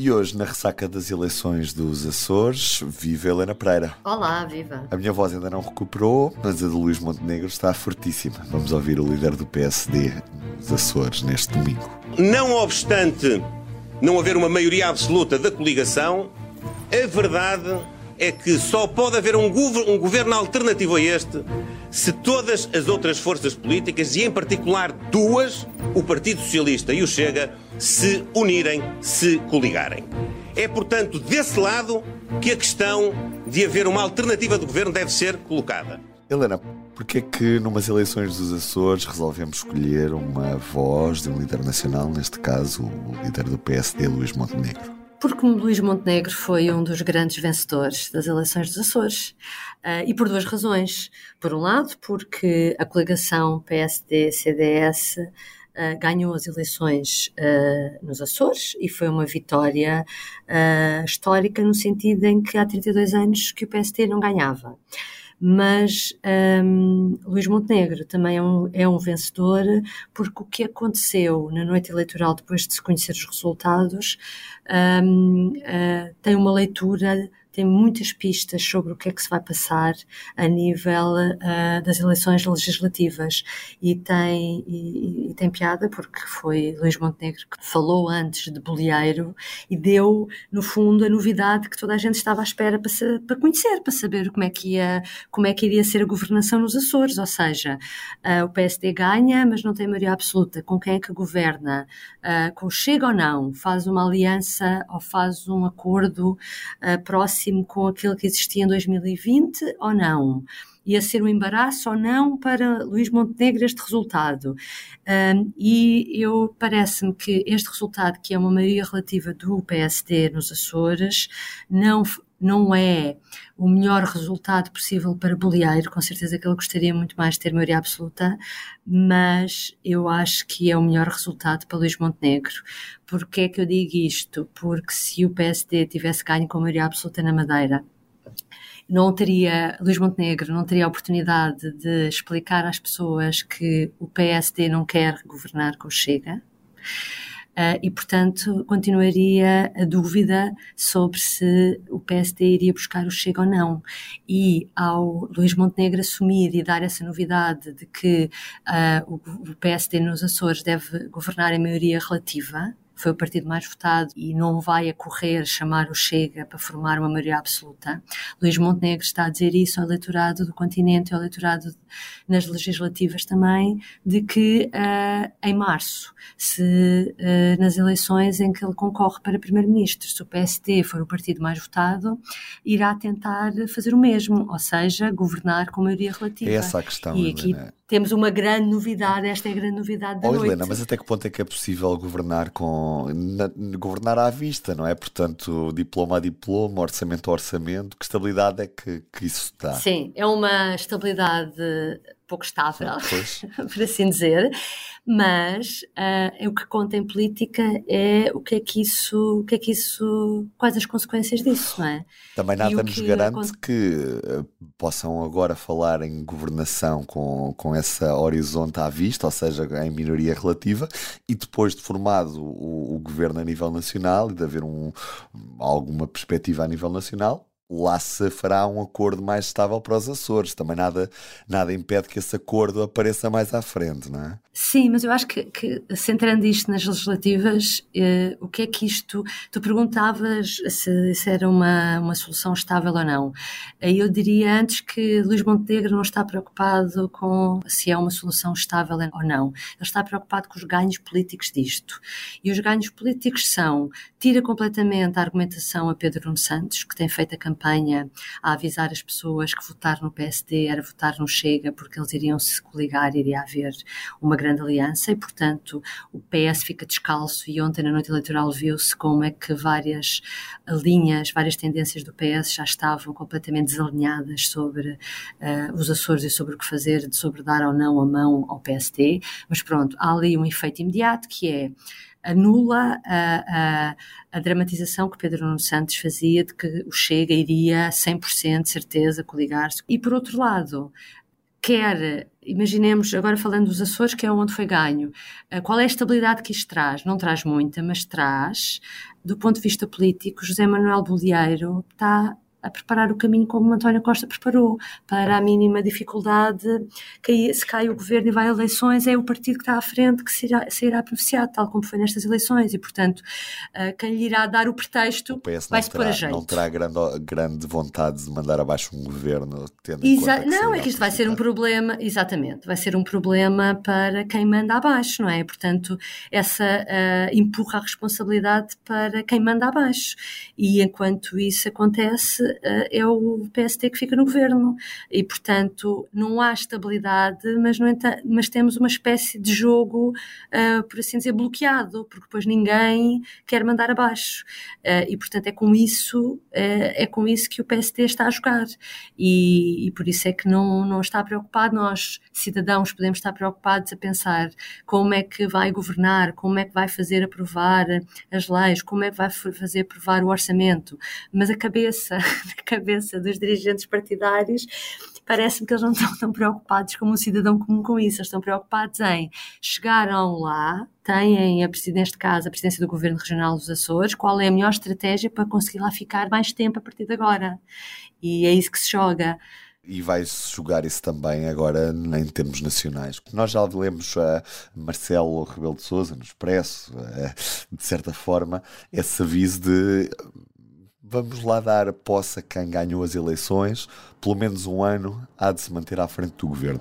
E hoje, na ressaca das eleições dos Açores, vive Helena Pereira. Olá, viva. A minha voz ainda não recuperou, mas a de Luís Montenegro está fortíssima. Vamos ouvir o líder do PSD dos Açores neste domingo. Não obstante não haver uma maioria absoluta da coligação, a verdade é que só pode haver um, um governo alternativo a este se todas as outras forças políticas, e em particular duas, o Partido Socialista e o Chega, se unirem, se coligarem. É, portanto, desse lado que a questão de haver uma alternativa de governo deve ser colocada. Helena, porquê é que numas eleições dos Açores resolvemos escolher uma voz de um líder nacional, neste caso o líder do PSD, Luís Montenegro? Porque Luís Montenegro foi um dos grandes vencedores das eleições dos Açores. Uh, e por duas razões. Por um lado, porque a coligação PSD-CDS Uh, ganhou as eleições uh, nos Açores e foi uma vitória histórica no sentido em que há 32 anos que o PST não ganhava. Mas um, Luís Montenegro também é um, é um vencedor porque o que aconteceu na noite eleitoral depois de se conhecer os resultados um, tem uma leitura tem muitas pistas sobre o que é que se vai passar a nível uh, das eleições legislativas e tem, e, e, tem piada porque foi Luís Montenegro que falou antes de Bolieiro e deu, no fundo, a novidade que toda a gente estava à espera para, se, para conhecer, para saber como é, que ia, como é que iria ser a governação nos Açores, ou seja, uh, o PSD ganha, mas não tem maioria absoluta. Com quem é que governa? Uh, com Chega ou não? Faz uma aliança ou faz um acordo próximo próximo com aquele que existia em 2020 ou não? Ia ser um embaraço ou não para Luís Montenegro este resultado? Um, e eu parece-me que este resultado, que é uma maioria relativa do PSD nos Açores, não não é o melhor resultado possível para Bolieiro, com certeza que ele gostaria muito mais de ter maioria absoluta, mas eu acho que é o melhor resultado para Luís Montenegro. Porquê é que eu digo isto? Porque se o PSD tivesse ganho com maioria absoluta na Madeira, não teria, Luís Montenegro não teria a oportunidade de explicar às pessoas que o PSD não quer governar com Chega Uh, e, portanto, continuaria a dúvida sobre se o PSD iria buscar o Chega ou não. E ao Luís Montenegro assumir e dar essa novidade de que uh, o, o PSD nos Açores deve governar em maioria relativa, foi o partido mais votado e não vai a correr chamar o Chega para formar uma maioria absoluta. Luís Montenegro está a dizer isso ao eleitorado do continente, ao eleitorado nas legislativas também, de que uh, em março, se uh, nas eleições em que ele concorre para primeiro-ministro, se o PSD for o partido mais votado, irá tentar fazer o mesmo, ou seja, governar com maioria relativa. É essa a questão. E aqui Helena. temos uma grande novidade, esta é a grande novidade da oh, noite. Helena, mas até que ponto é que é possível governar com na, governar à vista, não é? Portanto, diploma a diploma, orçamento a orçamento, que estabilidade é que, que isso dá? Sim, é uma estabilidade pouco estável, por assim dizer, mas uh, o que conta em política é o que é que isso, o que é que isso, quais as consequências disso, não é? Também nada nos garante que uh, possam agora falar em governação com, com essa horizonte à vista, ou seja, em minoria relativa, e depois de formado o, o governo a nível nacional e de haver um, alguma perspectiva a nível nacional, lá se fará um acordo mais estável para os Açores. Também nada, nada impede que esse acordo apareça mais à frente, não é? Sim, mas eu acho que, que centrando isto nas legislativas, eh, o que é que isto. Tu perguntavas se, se era uma, uma solução estável ou não. Eu diria antes que Luís Montenegro não está preocupado com se é uma solução estável ou não. Ele está preocupado com os ganhos políticos disto. E os ganhos políticos são: tira completamente a argumentação a Pedro Nuno Santos, que tem feito a campanha campanha a avisar as pessoas que votar no PSD era votar no Chega, porque eles iriam se coligar, iria haver uma grande aliança e, portanto, o PS fica descalço e ontem na noite eleitoral viu-se como é que várias linhas, várias tendências do PS já estavam completamente desalinhadas sobre uh, os Açores e sobre o que fazer, sobre dar ou não a mão ao PSD, mas pronto, há ali um efeito imediato que é anula a, a, a, dramatização que Pedro Nuno Santos fazia de que o Chega iria 100% de certeza coligar-se. E por outro lado, quer, imaginemos, agora falando dos Açores, que é onde foi ganho, eh, qual é a estabilidade que isto traz? Não traz muita, mas traz, do ponto de vista político, José Manuel Bolieiro está a preparar o caminho como António Costa preparou, para a mínima dificuldade, que se cai o governo e vai a eleições, é o partido que está à frente que sairá, sairá beneficiado, tal como foi nestas eleições, e portanto, uh, quem lhe irá dar o pretexto vai-se pôr a jeito. Não terá grande, grande vontade de mandar abaixo um governo, tendo em Exa conta Não, é que isto vai ser um problema, exatamente, vai ser um problema para quem manda abaixo, não é? Portanto, essa uh, empurra a responsabilidade para quem manda abaixo. E enquanto isso acontece, é o PST que fica no governo. E, portanto, não há estabilidade, mas, entanto, mas temos uma espécie de jogo, uh, por assim dizer, bloqueado, porque depois ninguém quer mandar abaixo. Uh, e, portanto, é com isso, é com isso que o PST está a jogar. E, e, por isso é que não, não está preocupado. Nós, cidadãos, podemos estar preocupados a pensar como é que vai governar, como é que vai fazer aprovar as leis, como é que vai fazer aprovar o orçamento. Mas a cabeça na cabeça dos dirigentes partidários, parece-me que eles não estão tão preocupados como um cidadão comum com isso. Eles estão preocupados em chegaram lá, têm a de casa, a presidência do Governo Regional dos Açores, qual é a melhor estratégia para conseguir lá ficar mais tempo a partir de agora. E é isso que se joga e vai-se jogar isso também agora em termos nacionais. Nós já lemos a Marcelo Rebelo de Sousa no Expresso, de certa forma, esse aviso de vamos lá dar posse a quem ganhou as eleições, pelo menos um ano há de se manter à frente do governo.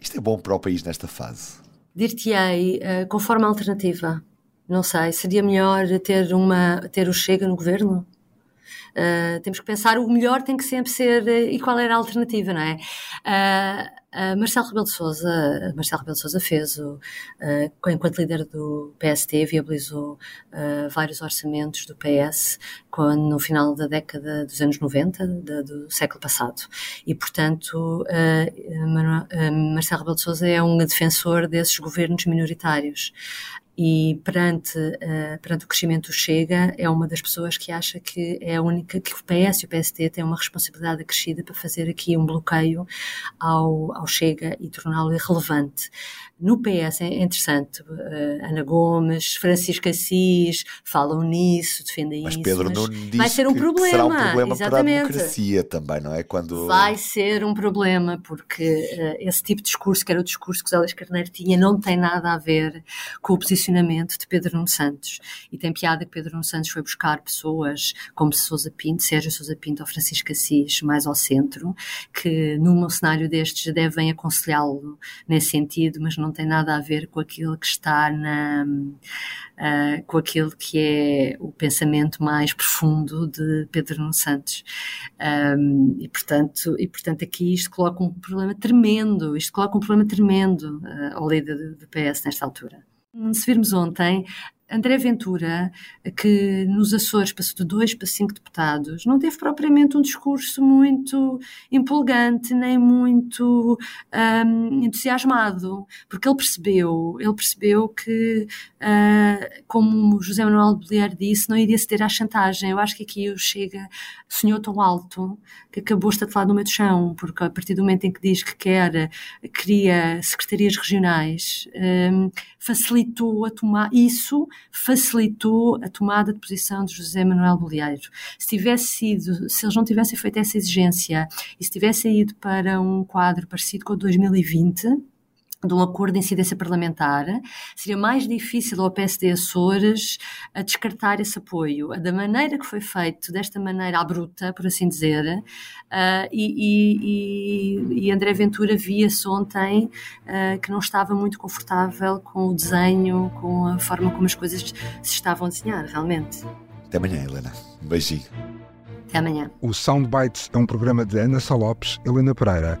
Isto é bom para o país nesta fase? Dir-te-ei, uh, com forma alternativa. Não sei, seria melhor ter, uma, ter o Chega no governo? Uh, temos que pensar, o melhor tem que sempre ser, uh, e qual era a alternativa, não é? Uh, Marcelo Rebelo de Sousa, Marcelo Rebelo de Sousa fez, o, enquanto líder do PST, viabilizou vários orçamentos do PS quando, no final da década dos anos 90, de, do século passado. E, portanto, Marcelo Rebelo de Sousa é um defensor desses governos minoritários e perante, uh, perante o crescimento do Chega, é uma das pessoas que acha que é a única, que o PS e o PST têm uma responsabilidade acrescida para fazer aqui um bloqueio ao, ao Chega e torná-lo irrelevante. No PS é interessante, uh, Ana Gomes, Francisco Assis falam nisso, defendem mas isso. Pedro mas Nuno vai ser um problema. Será um problema exatamente. para a democracia também, não é? Quando... Vai ser um problema, porque uh, esse tipo de discurso, que era o discurso que Zélias Carneiro tinha, não tem nada a ver com o posicionamento de Pedro Nuno Santos. E tem piada que Pedro Nuno Santos foi buscar pessoas como Sousa Pinto, Sérgio Sousa Pinto ou Francisco Assis, mais ao centro, que num cenário destes devem aconselhá-lo nesse sentido, mas não tem nada a ver com aquilo que está na, uh, com aquilo que é o pensamento mais profundo de Pedro Nuno Santos. Um, e, portanto, e, portanto, aqui isto coloca um problema tremendo, isto coloca um problema tremendo uh, ao líder do PS nesta altura. Se virmos ontem, André Ventura, que nos Açores passou de dois para cinco deputados, não teve propriamente um discurso muito empolgante, nem muito um, entusiasmado, porque ele percebeu, ele percebeu que, uh, como José Manuel Bolívar disse, não iria ceder à chantagem. Eu acho que aqui o Chega sonhou tão alto que acabou estatelado no meio do chão, porque a partir do momento em que diz que quer, cria secretarias regionais, um, facilitou a tomar isso facilitou a tomada de posição de José Manuel Bolieiro. Se tivesse sido, se eles não tivessem feito essa exigência e se tivessem ido para um quadro parecido com o 2020, de um acordo de incidência parlamentar, seria mais difícil ao PSD Açores a descartar esse apoio. Da maneira que foi feito, desta maneira à bruta, por assim dizer, uh, e, e, e, André Ventura via-se ontem uh, que não estava muito confortável com o desenho, com a forma como as coisas se estavam a desenhar, realmente. Até amanhã, Helena. Um beijinho. Até amanhã. O Soundbites é um programa de Ana Salopes, Helena Pereira